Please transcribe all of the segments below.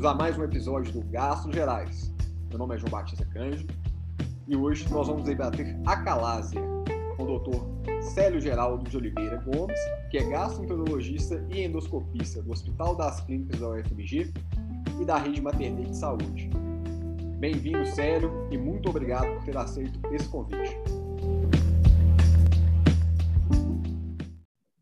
bem-vindos a mais um episódio do Gastos Gerais. Meu nome é João Batista Cândido e hoje nós vamos debater acalásia com o Dr. Célio Geraldo de Oliveira Gomes, que é gastroenterologista e endoscopista do Hospital das Clínicas da UFMG e da Rede Maternidade de Saúde. Bem-vindo, Célio, e muito obrigado por ter aceito esse convite.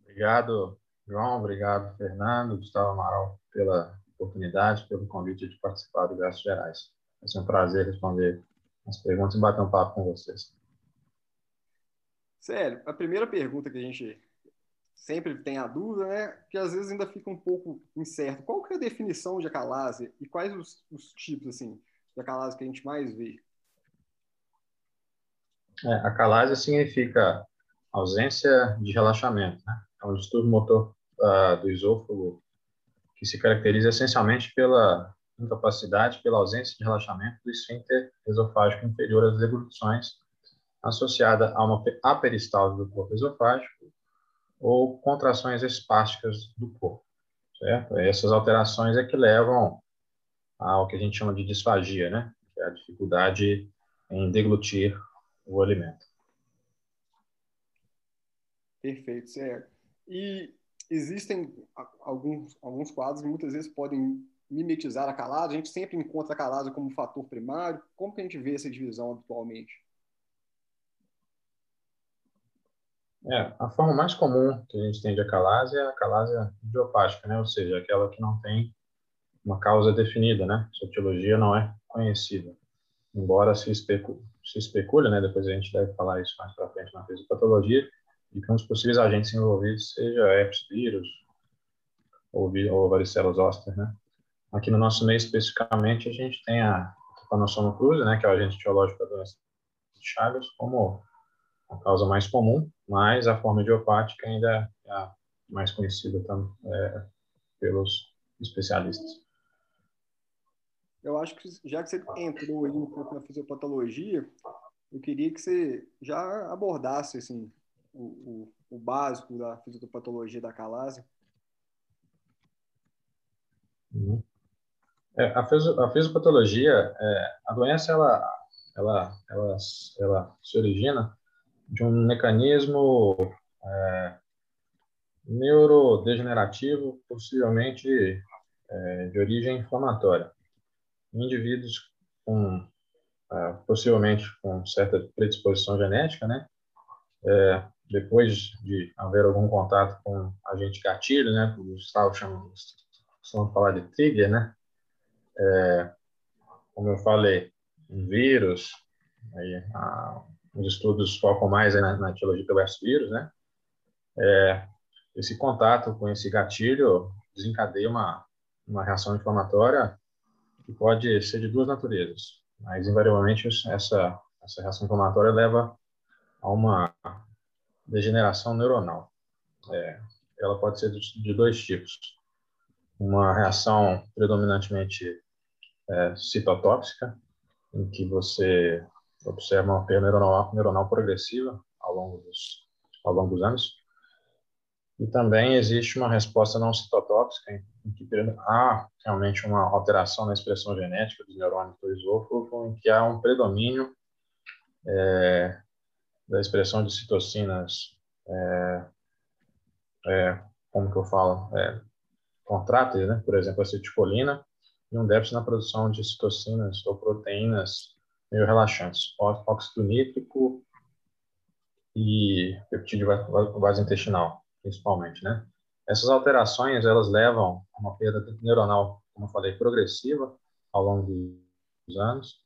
Obrigado, João. Obrigado, Fernando, Gustavo Amaral, pela oportunidade, pelo convite de participar do Gastos Gerais. Vai ser um prazer responder as perguntas e bater um papo com vocês. Sério, a primeira pergunta que a gente sempre tem a dúvida, né, que às vezes ainda fica um pouco incerto. Qual que é a definição de acalásia e quais os, os tipos assim de acalásia que a gente mais vê? É, acalásia significa ausência de relaxamento, né? É um distúrbio motor uh, do esôfago que se caracteriza essencialmente pela incapacidade, pela ausência de relaxamento do esfíncter esofágico inferior às deglutições, associada a uma aperistalse do corpo esofágico ou contrações espásticas do corpo, certo? Essas alterações é que levam ao que a gente chama de disfagia, né? Que é a dificuldade em deglutir o alimento. Perfeito, certo. E existem alguns, alguns quadros que muitas vezes podem mimetizar a calada. A gente sempre encontra a calada como fator primário. Como que a gente vê essa divisão atualmente? É, a forma mais comum que a gente tem de acalásia é a acalásia idiopática, né? Ou seja, aquela que não tem uma causa definida, né? A etiologia não é conhecida. Embora se especule, se especule, né? Depois a gente deve falar isso mais para frente na fisiopatologia, que um dos possíveis agentes envolvidos seja herpes vírus ou, ou varicela zoster, né? Aqui no nosso meio, especificamente, a gente tem a trypanosoma cruzi, né, que é o agente etiológico da doença de Chagas, como a causa mais comum, mas a forma idiopática ainda é a mais conhecida também, é, pelos especialistas. Eu acho que, já que você entrou aí na fisiopatologia, eu queria que você já abordasse assim, o, o, o básico da fisiopatologia da calásia? Uhum. É, a, a fisiopatologia, é, a doença, ela, ela, ela, ela se origina de um mecanismo é, neurodegenerativo, possivelmente é, de origem inflamatória. Indivíduos com, é, possivelmente com certa predisposição genética, né, é, depois de haver algum contato com agente gatilho, né, o Gustavo chama, de falar de trigger, né, é, como eu falei, um vírus, aí, a, os estudos focam mais na, na etiologia pelo vírus, né, é, esse contato com esse gatilho desencadeia uma, uma reação inflamatória que pode ser de duas naturezas, mas invariavelmente essa, essa reação inflamatória leva a uma degeneração neuronal. É, ela pode ser de dois tipos. Uma reação predominantemente é, citotóxica, em que você observa uma perda neuronal, neuronal progressiva ao longo, dos, ao longo dos anos. E também existe uma resposta não citotóxica, em, em que há realmente uma alteração na expressão genética dos neurônios do esôfago, em que há um predomínio é, da expressão de citocinas, é, é, como que eu falo, é, contráteis, né? por exemplo, acetilcolina, e um déficit na produção de citocinas ou proteínas meio relaxantes, óxido nítrico e peptídeo vasointestinal, principalmente, né? Essas alterações, elas levam a uma perda neuronal, como eu falei, progressiva ao longo dos anos,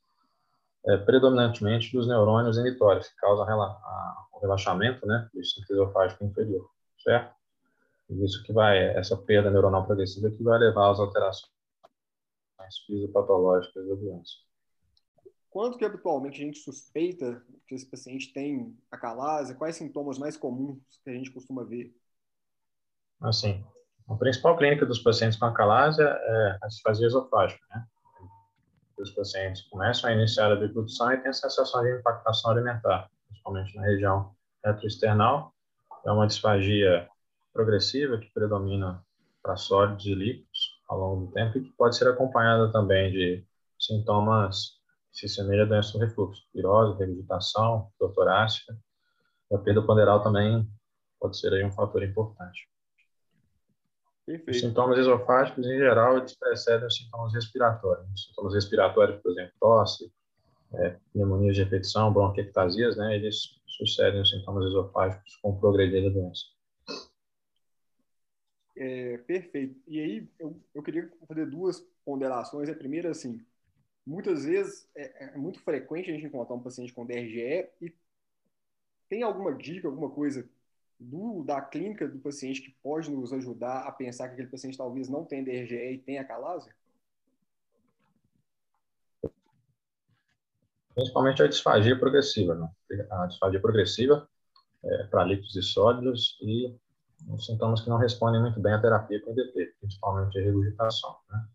é, predominantemente dos neurônios initórios, que causam a, o relaxamento né, do esfíncter esofágico inferior, certo? E isso que vai, essa perda neuronal progressiva que vai levar às alterações fisiopatológicas da doença. Quando que habitualmente a gente suspeita que esse paciente tem acalásia? Quais sintomas mais comuns que a gente costuma ver? Assim, a principal clínica dos pacientes com acalásia é a disfasia esofágica, né? Os pacientes começam a iniciar a deglutição e têm a sensação de impactação alimentar, principalmente na região retroesternal. É uma disfagia progressiva que predomina para sólidos e líquidos ao longo do tempo e que pode ser acompanhada também de sintomas que se semelham a doença do refluxo, virose, regurgitação, torácica. E a perda ponderal também pode ser aí um fator importante. Perfeito. Os sintomas esofágicos, em geral, eles precedem os sintomas respiratórios. Os sintomas respiratórios, por exemplo, tosse, é, pneumonias de repetição, bronquiectasias, né, eles sucedem os sintomas esofágicos com o progredir da doença. É, perfeito. E aí, eu, eu queria fazer duas ponderações. A primeira, assim, muitas vezes é, é, muito frequente a gente encontrar um paciente com DRGE e tem alguma dica, alguma coisa do, da clínica do paciente que pode nos ajudar a pensar que aquele paciente talvez não tenha DRGE e tenha calásia? Principalmente a disfagia progressiva, né? A disfagia progressiva é, para líquidos e sólidos e sintomas que não respondem muito bem à terapia com IDT, principalmente a regurgitação, né?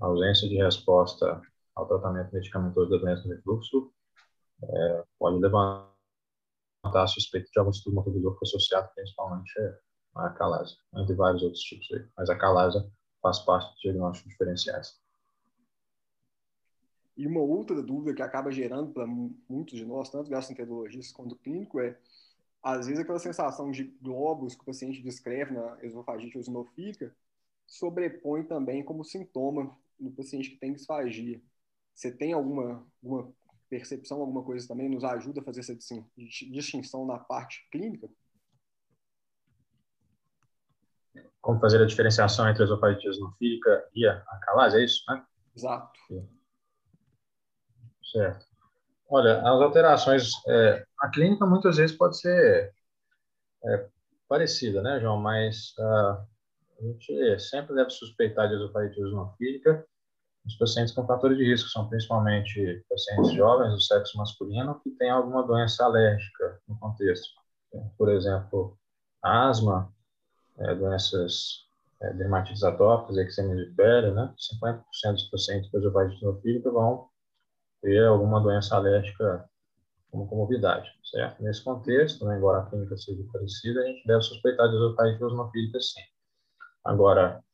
A ausência de resposta ao tratamento medicamentoso da doença do refluxo é, pode levantar a suspeita de algum estudo motorizador associado principalmente à calase, entre vários outros tipos aí. Mas a calase faz parte dos diagnósticos diferenciais. E uma outra dúvida que acaba gerando para muitos de nós, tanto gastroenterologistas quanto clínico, é às vezes aquela sensação de globos que o paciente descreve na esofagite eosinofílica sobrepõe também como sintoma no paciente que tem disfagia. Você tem alguma, alguma percepção, alguma coisa também nos ajuda a fazer essa distinção na parte clínica? Como fazer a diferenciação entre a esofagite eosinofílica e a calase, é isso, né? Exato. Certo. Olha, as alterações, é, a clínica muitas vezes pode ser é, parecida, né, João? Mas uh, a gente sempre deve suspeitar de esofagite eosinofílica os pacientes com fatores de risco são principalmente pacientes jovens do sexo masculino que têm alguma doença alérgica no contexto. Por exemplo, asma, é, doenças é, dermatites atópicas, eczema de pele, né? 50% dos pacientes com esofagite eosinofílica vão ter alguma doença alérgica como comorbidade, certo? Nesse contexto, né, embora a clínica seja parecida, a gente deve suspeitar de esofagite eosinofílica sim. Agora,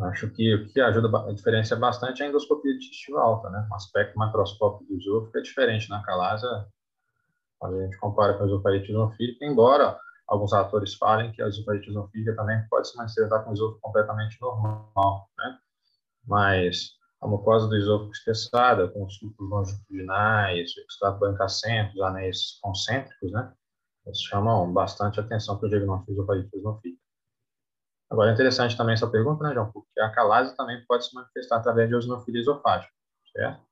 acho que o que ajuda a diferença bastante é a endoscopia digestiva alta, né? O aspecto macroscópico do esôfago é diferente na calasa quando a gente compara com a esofagite eosinofílica, embora alguns atores falem que a esofagite eosinofílica também pode se manifestar com o esôfago completamente normal, né? Mas a mucosa do esôfago espessada, com os sucos longitudinais, extrato bancacento, os anéis concêntricos, né? Eles chamam bastante atenção para o diagnóstico de esofagite eosinofílica. Agora, é interessante também essa pergunta, né, João? Porque a calase também pode se manifestar através de eosinofilia esofágica, certo?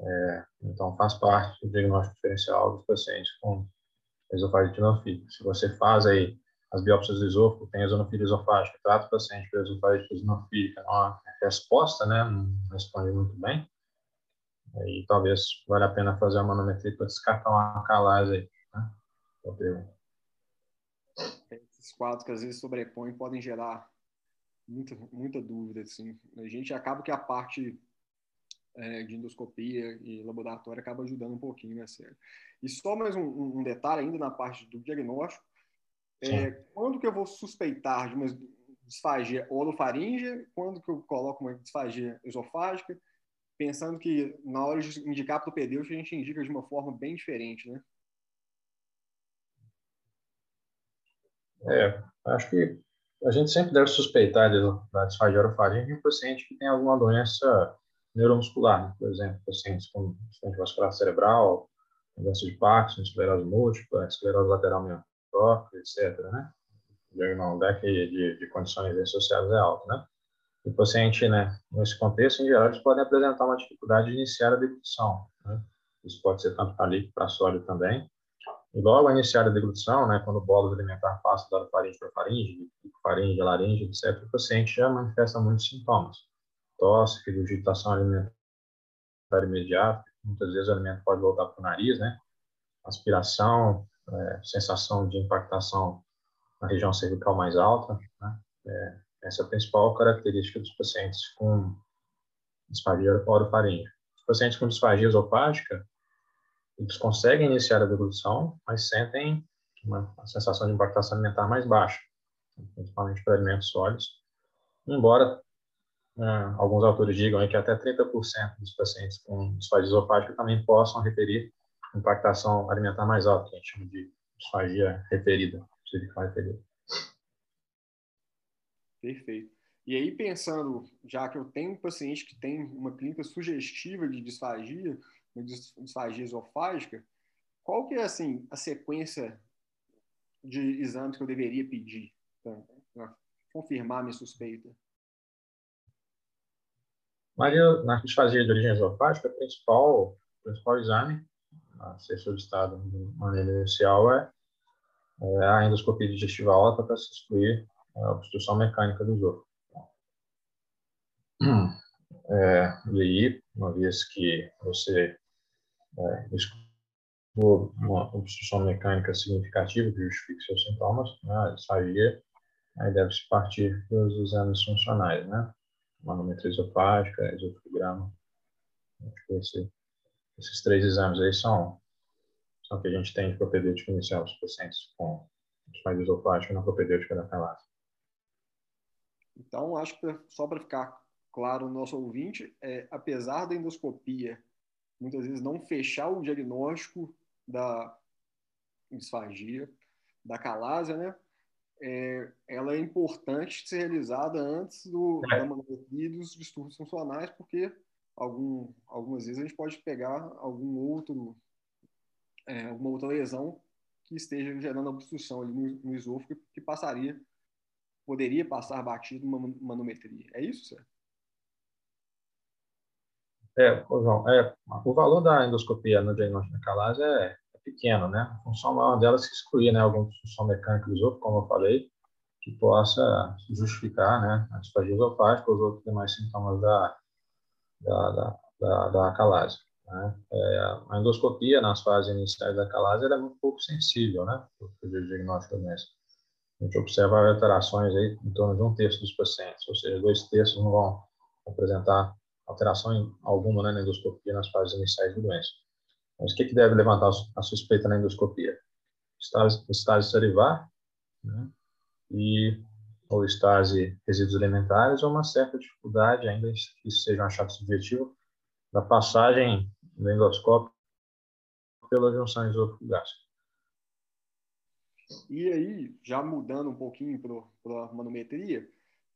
É, então, faz parte do diagnóstico diferencial dos pacientes com esofagite eosinofílica. Se você faz aí as biópsias do esôfago, tem eosinofilia esofágica, trata o paciente com esofagite eosinofílica, não há resposta, né, não responde muito bem, aí talvez valha a pena fazer uma manometria para descartar uma calase aí, né? pergunta esses quadros que às vezes sobrepõem podem gerar muita, muita dúvida. Assim. A gente acaba que a parte é, de endoscopia e laboratório acaba ajudando um pouquinho, né, Sérgio? E só mais um, um, detalhe ainda na parte do diagnóstico. É, quando que eu vou suspeitar de uma disfagia orofaríngea? Quando que eu coloco uma disfagia esofágica? Pensando que na hora de indicar para o pedêutico, a gente indica de uma forma bem diferente, né? É, acho que a gente sempre deve suspeitar da disfagia orofaringe em um paciente que tem alguma doença neuromuscular, né? por exemplo, pacientes com acidente vascular cerebral, doença de Parkinson, esclerose múltipla, esclerose lateral miotrófica, etc., né? O deck de, de condições associadas é alto, né? E o paciente, né, nesse contexto, em geral, eles podem apresentar uma dificuldade de iniciar a deglutição, né? Isso pode ser tanto para líquido para sólido também, e logo a iniciar a deglutição, né, quando o bolo alimentar passa da faringe para faringe, faringe, laringe, etc., o paciente já manifesta muitos sintomas. Tosse, regurgitação alimentar imediata, muitas vezes o alimento pode voltar para o nariz, né? Aspiração, é, sensação de impactação na região cervical mais alta, né? É, essa é a principal característica dos pacientes com disfagia orofaringe. Os pacientes com disfagia esofágica, eles conseguem iniciar a deglutição, mas sentem uma, uma sensação de impactação alimentar mais baixa, principalmente para alimentos sólidos. embora né, alguns autores digam que até 30% dos pacientes com disfagia esofágica também possam referir impactação alimentar mais alta, que a gente chama de disfagia referida, referida. Perfeito. E aí, pensando, já que eu tenho um paciente que tem uma clínica sugestiva de disfagia, disfagia esofágica, qual que é, assim, a sequência de exames que eu deveria pedir para confirmar minha suspeita? Maria, na disfagia de origem esofágica, o principal, principal exame a ser solicitado de maneira inicial é, é a endoscopia digestiva alta para se excluir a obstrução mecânica do esôfago. É, e aí, uma vez que você é, uma obstrução mecânica significativa que justifique seus sintomas, né, a disfagia, aí deve-se partir para os exames funcionais, né? Manometria esofágica, esofograma. Acho que esse, esses três exames aí são, são que a gente tem de propedêutico inicial dos pacientes com disfagia esofágica na propedêutica da calase. Então, acho que só para ficar claro no nosso ouvinte, é, apesar da endoscopia muitas vezes não fechar o diagnóstico da disfagia, da calásia, né? É, ela é importante ser realizada antes do, é. da manometria dos distúrbios funcionais, porque algum, algumas vezes a gente pode pegar algum outro, é, alguma outra lesão que esteja gerando obstrução ali no, no esôfago que passaria, poderia passar batido uma manometria. É isso, certo? É, João, é, o valor da endoscopia no diagnóstico da calase é, é, pequeno, né? A função maior dela é se excluir, né, alguma função mecânica do esôfago, como eu falei, que possa justificar, né, a disfagia esofágica os outros demais sintomas da, da, da, da, da calase. Né? É, a endoscopia nas fases iniciais da calase é muito pouco sensível, né, para o diagnóstico da. A gente observa alterações aí em torno de um terço dos pacientes, ou seja, dois terços não vão apresentar alteração alguma né, na endoscopia nas fases iniciais da doença. Mas o que, que deve levantar a suspeita na endoscopia? Estase, estase salivar né, e ou estase resíduos alimentares ou uma certa dificuldade, ainda que isso seja um achado subjetivo, da passagem do endoscópio pela junção esôfago-gástrica. E aí, já mudando um pouquinho para a manometria,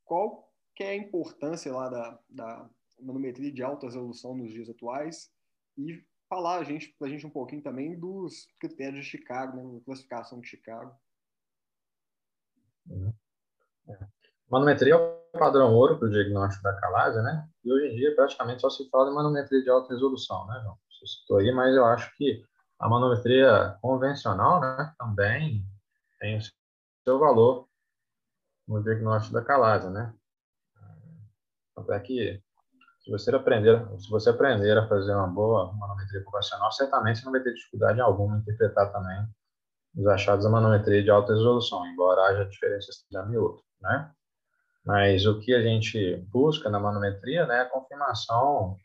qual que é a importância lá da, da manometria de alta resolução nos dias atuais e falar a gente, para a gente um pouquinho também dos critérios de Chicago, né, classificação de Chicago. É. Manometria é o padrão ouro para o diagnóstico da calásia, né? E hoje em dia praticamente só se fala de manometria de alta resolução, né, João? Você citou aí, mas eu acho que a manometria convencional, né, também tem o seu valor no diagnóstico da calásia, né? Tanto é que se você aprender, se você aprender a fazer uma boa manometria convencional, certamente você não vai ter dificuldade alguma em interpretar também os achados da manometria de alta resolução, embora haja diferenças de um e outro, né? Mas o que a gente busca na manometria, né, é a confirmação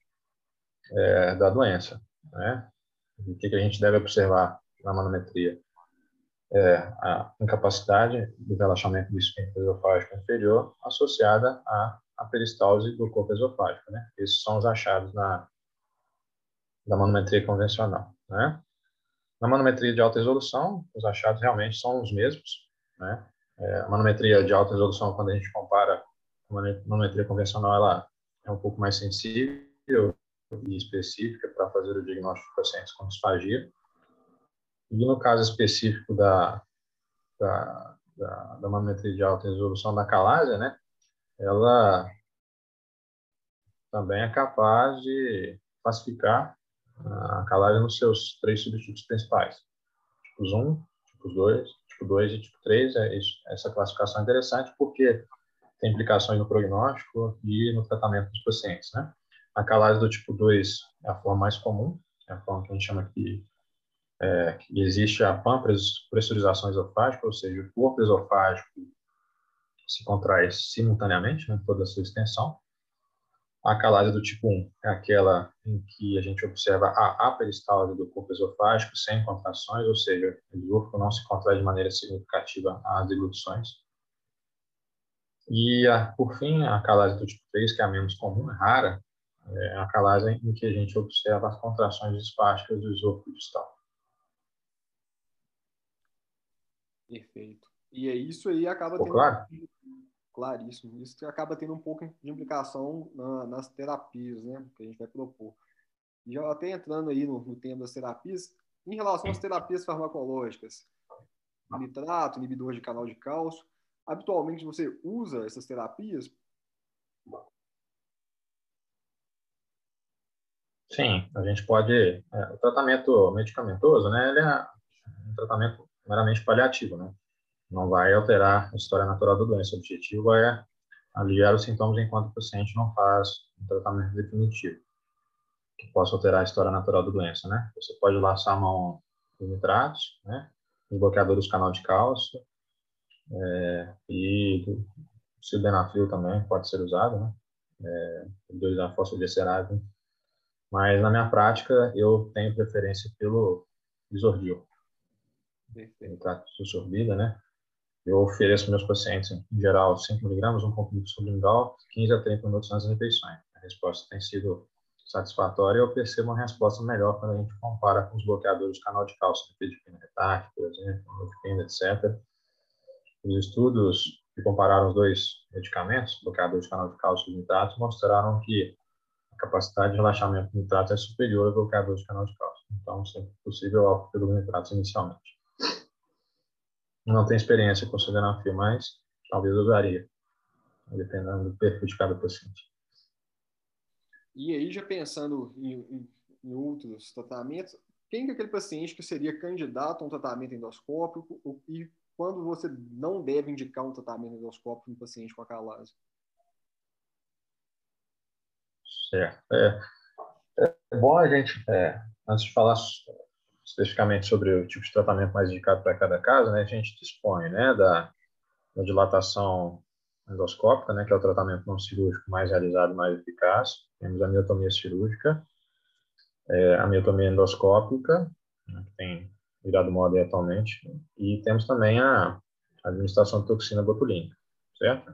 é, da doença, né? O que, que a gente deve observar na manometria? É a incapacidade do relaxamento do esfíncter esofágico inferior associada a a peristalse do corpo esofágico, né? Esses são os achados na da manometria convencional, né? Na manometria de alta resolução, os achados realmente são os mesmos, né? É, a manometria de alta resolução, quando a gente compara com a manometria convencional, ela é um pouco mais sensível e específica para fazer o diagnóstico de pacientes com disfagia. E no caso específico da, da, da, da manometria de alta resolução da calásia, né? Ela também é capaz de classificar a calagem nos seus três subtipos principais. Tipos 1, tipo 2, tipo 2 e tipo 3. É essa classificação é interessante porque tem implicações no prognóstico e no tratamento dos pacientes. Né? A calagem do tipo 2 é a forma mais comum, é a forma que a gente chama aqui é, que existe a pressurização esofágica, ou seja, o corpo esofágico se contrai simultaneamente, né, toda a sua extensão. A calase do tipo 1 é aquela em que a gente observa a aperistalse do corpo esofágico sem contrações, ou seja, o esôfago não se contrai de maneira significativa às deglutições. E, a, por fim, a calase do tipo 3, que é a menos comum, é rara, é a calase em que a gente observa as contrações espásticas do esôfago distal. Perfeito. E é isso aí acaba Pô, tendo... Claro? Claríssimo. Isso acaba tendo um pouco de implicação na, nas terapias, né? Que a gente vai propor. E já até entrando aí no, no tema das terapias, em relação às terapias farmacológicas, nitrato, inibidor de canal de cálcio, habitualmente você usa essas terapias? Sim, a gente pode. É, o tratamento medicamentoso, né? Ele é um tratamento meramente paliativo, né? Não vai alterar a história natural da doença. O objetivo é aliviar os sintomas enquanto o paciente não faz um tratamento definitivo que possa alterar a história natural da doença, né? Você pode laçar a mão nos nitratos, né? Os bloqueadores do canal de cálcio é, e o sildenafil também pode ser usado, né? É, dois da fosfodiesterase. Mas na minha prática eu tenho preferência pelo isordil. Nitrato de sorbida, né? Eu ofereço meus pacientes, em geral, 5 mg, um comprimido sublingual, 15 a 30 minutos nas refeições. A resposta tem sido satisfatória eu percebo uma resposta melhor quando a gente compara com os bloqueadores do canal de cálcio, nifedipina retarque, por exemplo, nifedipina, etc. Os estudos que compararam os dois medicamentos, bloqueadores de canal de cálcio e nitrato, mostraram que a capacidade de relaxamento do nitrato é superior ao bloqueador de canal de cálcio. Então, se possível, opto pelo nitrato inicialmente. Não tenho experiência com sildenafil, mas talvez usaria, dependendo do perfil de cada paciente. E aí, já pensando em, em, em outros tratamentos, quem é aquele paciente que seria candidato a um tratamento endoscópico e quando você não deve indicar um tratamento endoscópico em um paciente com acalase? Certo. É, é bom a gente, é, antes de falar especificamente sobre o tipo de tratamento mais indicado para cada caso, né, a gente dispõe né, da, da dilatação endoscópica, né, que é o tratamento não cirúrgico mais realizado, mais eficaz. Temos a miotomia cirúrgica, é, a miotomia endoscópica, né, que tem virado moda atualmente, e temos também a administração de toxina botulínica, certo?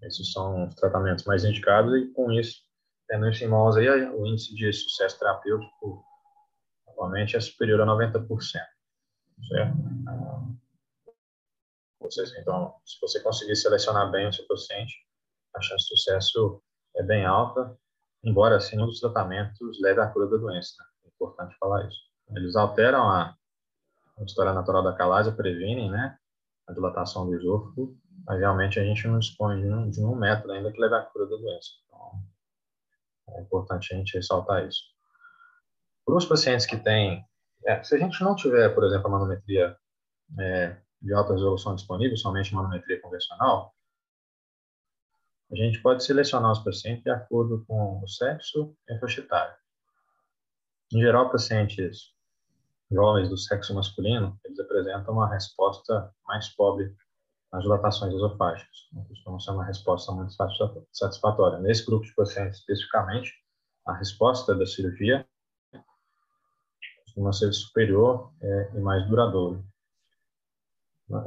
Esses são os tratamentos mais indicados e, com isso, tendo isso em mãos aí, o índice de sucesso terapêutico atualmente é superior a 90%, certo? Então, se você conseguir selecionar bem o seu paciente, a chance de sucesso é bem alta, embora assim um dos tratamentos leve à cura da doença. Né? É importante falar isso. Eles alteram a, a história natural da calásia, previnem né, a dilatação do esôfago, mas realmente a gente não dispõe de um, de um método ainda que leve à cura da doença. Então, é importante a gente ressaltar isso. Para os pacientes que têm, é, se a gente não tiver, por exemplo, a manometria é, de alta resolução disponível, somente manometria convencional, a gente pode selecionar os pacientes de acordo com o sexo e a etária. Em geral, pacientes jovens do sexo masculino, eles apresentam uma resposta mais pobre nas dilatações esofágicas. Não costuma ser uma resposta muito satisfatória. Nesse grupo de pacientes, especificamente, a resposta da cirurgia ser superior é, e mais duradouro.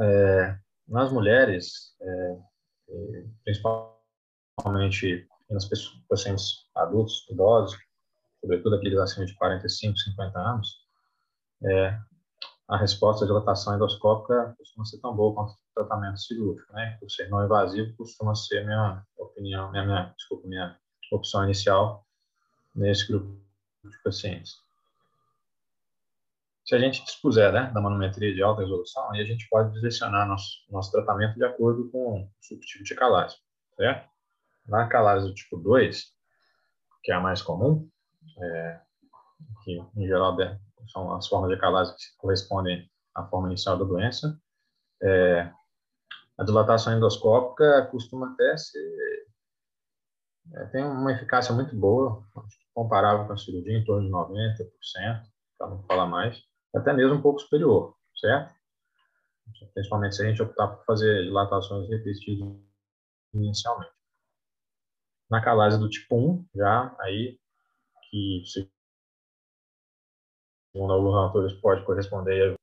É, nas mulheres, é, é principalmente nas pessoas, pacientes adultos, idosos, sobretudo aqueles acima de 45, 50 anos, é, a resposta de dilatação endoscópica costuma ser tão boa quanto o tratamento cirúrgico, né? Por ser não invasivo, costuma ser minha opinião, minha, minha, desculpa, minha opção inicial nesse grupo de pacientes. Se a gente dispuser né, da manometria de alta resolução, aí a gente pode direcionar nosso, nosso tratamento de acordo com o subtipo de calase, certo? Na calase do tipo 2, que é a mais comum, é, que em geral são as formas de calase que correspondem à forma inicial da doença, é, a dilatação endoscópica costuma até ser, é, tem uma eficácia muito boa, comparável com a cirurgia, em torno de 90%, para não falar mais até mesmo um pouco superior, certo? Principalmente se a gente optar por fazer dilatações repetitivas inicialmente. Na calase do tipo 1, já aí, que segundo alguns autores pode corresponder ao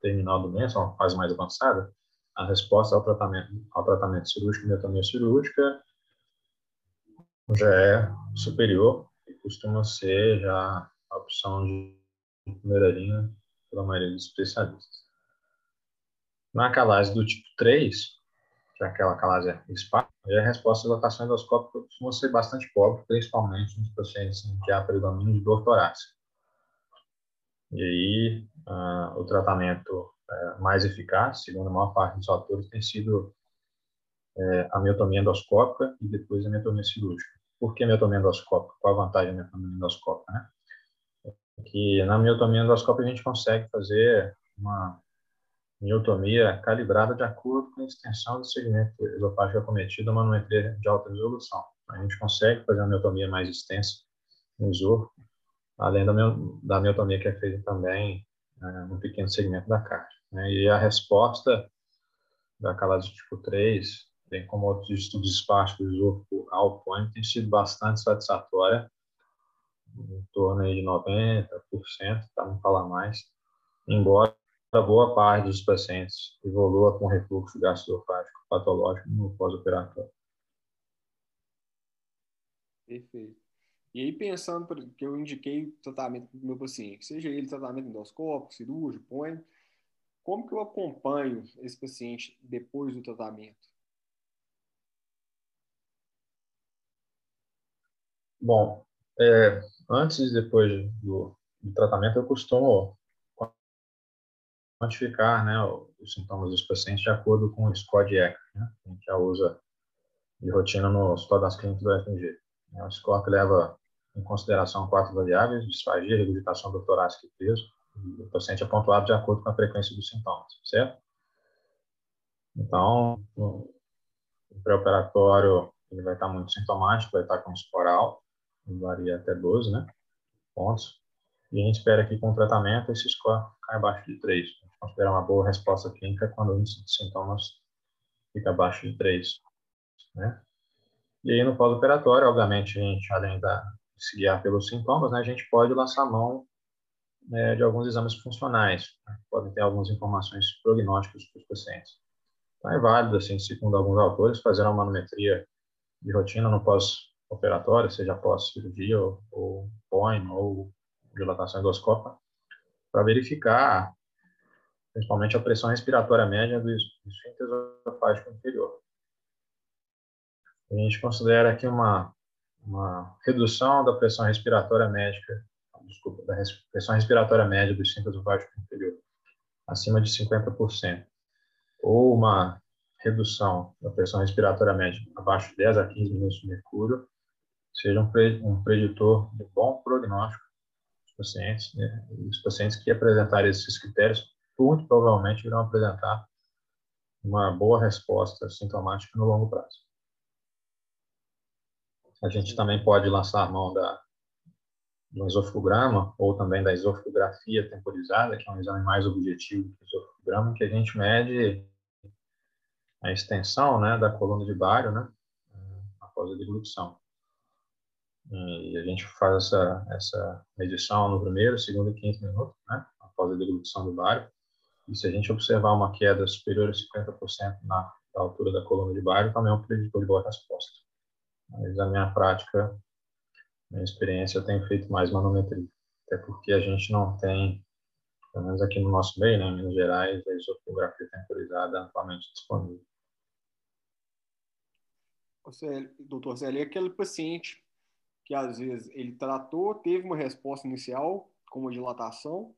terminal do doença, uma fase mais avançada, a resposta ao tratamento, ao tratamento cirúrgico, miotomia cirúrgica, já é superior e costuma ser já a opção de primeira linha pela maioria dos especialistas. Na calase do tipo 3, que é aquela calase SPA, a resposta à dilatação endoscópica costuma ser bastante pobre, principalmente nos pacientes em que há predomínio de dor torácica. E aí, uh, o tratamento uh, mais eficaz, segundo a maior parte dos autores, tem sido uh, a miotomia endoscópica e depois a miotomia cirúrgica. Por que miotomia endoscópica? Qual a vantagem da miotomia endoscópica? Né? Que na miotomia endoscópica a gente consegue fazer uma miotomia calibrada de acordo com a extensão do segmento esofágico acometido, uma manometria de alta resolução. A gente consegue fazer uma miotomia mais extensa no esôfago, além da, miotomia que é feita também é, no pequeno segmento da carne. Né? E a resposta da calase tipo 3, bem como outros estudos espásticos do esôfago ao point, tem sido bastante satisfatória, em torno de 90%, para não falar mais, embora boa parte dos pacientes evolua com refluxo gastroesofágico patológico no pós-operatório. Perfeito. E aí, pensando que eu indiquei tratamento do meu paciente, seja ele tratamento endoscópico, cirúrgico, põe, como que eu acompanho esse paciente depois do tratamento? Bom, é, antes e depois do, do tratamento, eu costumo quantificar né, os sintomas dos pacientes de acordo com o score ECA, né, que a gente já usa de rotina no Hospital das Clínicas do FMG. É um score que leva em consideração quatro variáveis, disfagia, regurgitação do torácico e peso. E o paciente é pontuado de acordo com a frequência dos sintomas, certo? Então, no pré-operatório, ele vai estar muito sintomático, vai estar com score alto, varia até 12 né, pontos. E a gente espera que com o tratamento esse score caia abaixo de 3. A gente considera uma boa resposta clínica quando o índice de sintomas fica abaixo de 3. Né? E aí no pós-operatório, obviamente, a gente, além da, de se guiar pelos sintomas, né, a gente pode lançar mão né, de alguns exames funcionais, né, podem ter algumas informações prognósticas para os pacientes. Então é válido, assim, segundo alguns autores, fazer uma manometria de rotina no pós-operatório, seja pós-cirurgia ou, ou POIM ou dilatação endoscópica, para verificar principalmente a pressão respiratória média do esfíncter esofágico inferior. A gente considera que uma, uma redução da pressão respiratória médica, desculpa, da res, pressão respiratória média do esfíncter esofágico inferior acima de 50%, ou uma redução da pressão respiratória média abaixo de 10 a 15 minutos de mercúrio, seja um, preditor de bom prognóstico pacientes, né? os pacientes que apresentarem esses critérios, muito provavelmente irão apresentar uma boa resposta sintomática no longo prazo. A gente também pode lançar mão da, do esofograma ou também da esofografia temporizada, que é um exame mais objetivo que o esofograma, que a gente mede a extensão né, da coluna de bário né, após a deglutição. E a gente faz essa, essa medição no primeiro, segundo e quinto minuto, né, após a deglutição do bário. E se a gente observar uma queda superior a 50% na altura da coluna de bário, também é um preditor de boa resposta. Mas a minha prática, minha experiência, eu tenho feito mais manometria. Até porque a gente não tem, pelo menos aqui no nosso meio, né, em Minas Gerais, a isotopografia temporizada amplamente disponível. Doutor Zé, aquele paciente que às vezes ele tratou, teve uma resposta inicial, como dilatação,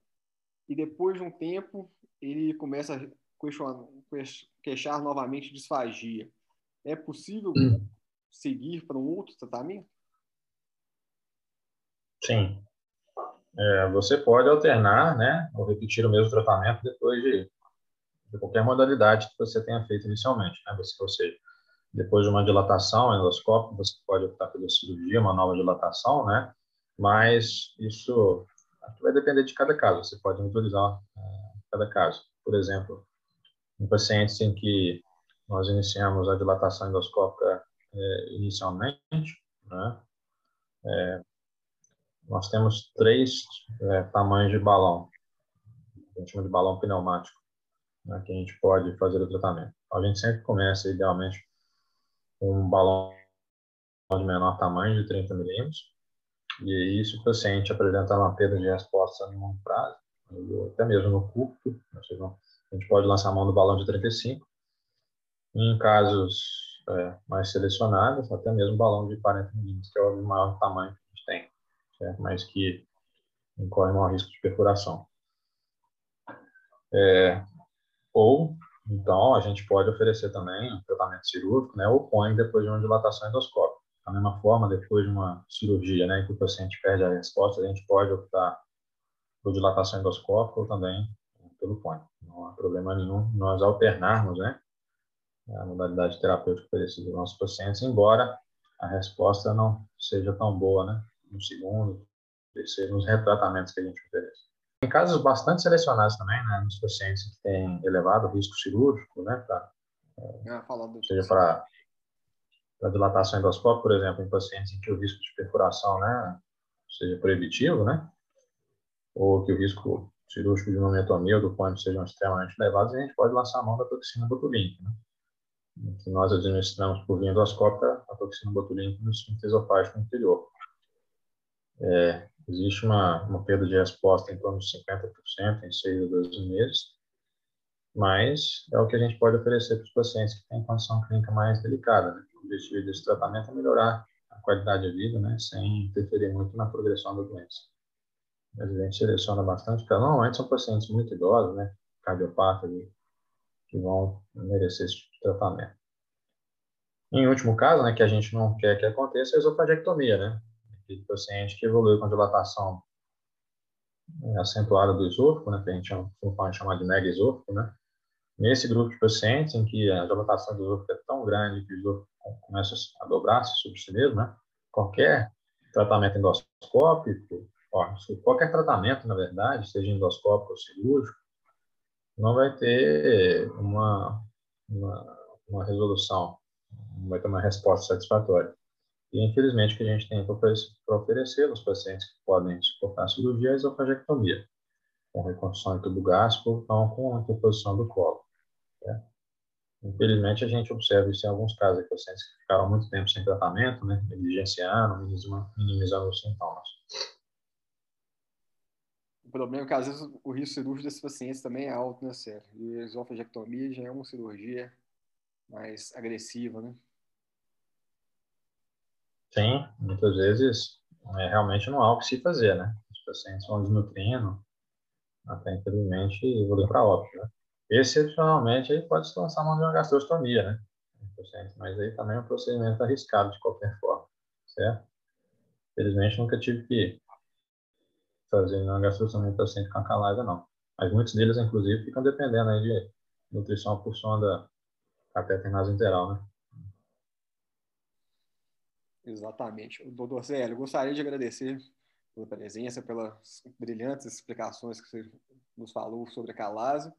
e depois de um tempo ele começa a queixar novamente disfagia. É possível hum. seguir para um outro tratamento? Sim. É, você pode alternar, né, ou repetir o mesmo tratamento depois de, de qualquer modalidade que você tenha feito inicialmente, né, você, ou seja, depois de uma dilatação endoscópica, você pode optar pela cirurgia, uma nova dilatação, né? Mas isso vai depender de cada caso. Você pode individualizar uh, cada caso. Por exemplo, em pacientes em que nós iniciamos a dilatação endoscópica é, inicialmente, né? É, nós temos três é, tamanhos de balão, a gente chama de balão pneumático. né, que a gente pode fazer o tratamento. A gente sempre começa, idealmente, um balão de menor tamanho, de 30 milímetros, e aí, se o paciente apresentar uma perda de resposta no longo prazo, até mesmo no curto, a gente pode lançar a mão do balão de 35. Em casos é, mais selecionados, até mesmo balão de 40 milímetros, que é o maior tamanho que a gente tem, certo? mas que incorre maior risco de perfuração. É, ou, então, a gente pode oferecer também um tratamento cirúrgico, né, ou põe depois de uma dilatação endoscópica. Da mesma forma, depois de uma cirurgia, né, que o paciente perde a resposta, a gente pode optar por dilatação endoscópica ou também pelo põe. Não há problema nenhum nós alternarmos, né, a modalidade terapêutica oferecida aos nossos pacientes, embora a resposta não seja tão boa, né, no segundo, terceiro, nos retratamentos que a gente oferece. Em casos bastante selecionados também, né, nos pacientes que têm elevado risco cirúrgico, né, pra, falando seja para a dilatação endoscópica, por exemplo, em pacientes em que o risco de perfuração, né, seja proibitivo, né, ou que o risco cirúrgico de monometomia ou do ponto sejam extremamente elevados, a gente pode lançar a mão da toxina botulínica, né, que nós administramos por via endoscópica a toxina botulínica no esfíncter esofágico inferior. É, existe uma, uma perda de resposta em torno de 50% em 6 a 12 meses, mas é o que a gente pode oferecer para os pacientes que têm condição clínica mais delicada. Né? O objetivo desse tratamento é melhorar a qualidade de vida, né, sem interferir muito na progressão da doença. A gente seleciona bastante, porque normalmente são pacientes muito idosos, né, cardiopatas, que vão merecer esse tipo de tratamento. Em último caso, né, que a gente não quer que aconteça, é a esofagectomia, né? Aquele paciente que evoluiu com dilatação é, acentuada do esôfago, né, que a gente pode chamar de mega esôfago, né? Nesse grupo de pacientes em que a dilatação do esôfago é tão grande que o esôfago começa a dobrar-se sobre si mesmo, né? Qualquer tratamento endoscópico, ó, qualquer tratamento, na verdade, seja endoscópico ou cirúrgico, não vai ter uma, uma, uma resolução, não vai ter uma resposta satisfatória. E, infelizmente, o que a gente tem para oferecer aos pacientes que podem suportar a cirurgia é a esofagectomia, com reconstrução gástrico ou então com a reposição do colo. Né? Infelizmente, a gente observa isso em alguns casos, de pacientes que ficaram muito tempo sem tratamento, né, negligenciando, minimizando os sintomas. O problema é que, às vezes, o risco cirúrgico desses pacientes também é alto, né, Sérgio? E a esofagectomia já é uma cirurgia mais agressiva, né? Sim, muitas vezes é, realmente não há o que se fazer, né? Os pacientes vão desnutrindo, até infelizmente evoluir para óbito, né? Excepcionalmente, aí pode se lançar uma gastrostomia, né? Mas aí também é um procedimento arriscado de qualquer forma, certo? Felizmente nunca tive que fazer uma gastrostomia paciente com calada, não. Mas muitos deles, inclusive, ficam dependendo aí de nutrição por sonda catéter nasointeral, né? Exatamente. O doutor Célio, gostaria de agradecer pela presença, pelas brilhantes explicações que você nos falou sobre a calase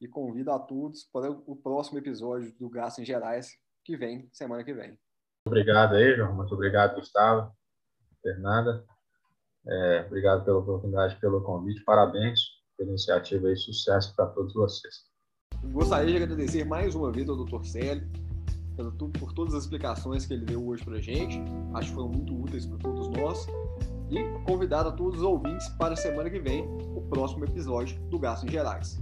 e convido a todos para o próximo episódio do Gasto em Gerais, que vem, semana que vem. Obrigado aí, João. Muito obrigado, Gustavo, Fernanda. É, obrigado pela oportunidade, pelo convite. Parabéns pela iniciativa e sucesso para todos vocês. Gostaria de agradecer mais uma vez ao Dr. Célio por todas as explicações que ele deu hoje para gente. Acho que foram muito úteis para todos nós. E convidar a todos os ouvintes para a semana que vem, o próximo episódio do Gasto em Gerais.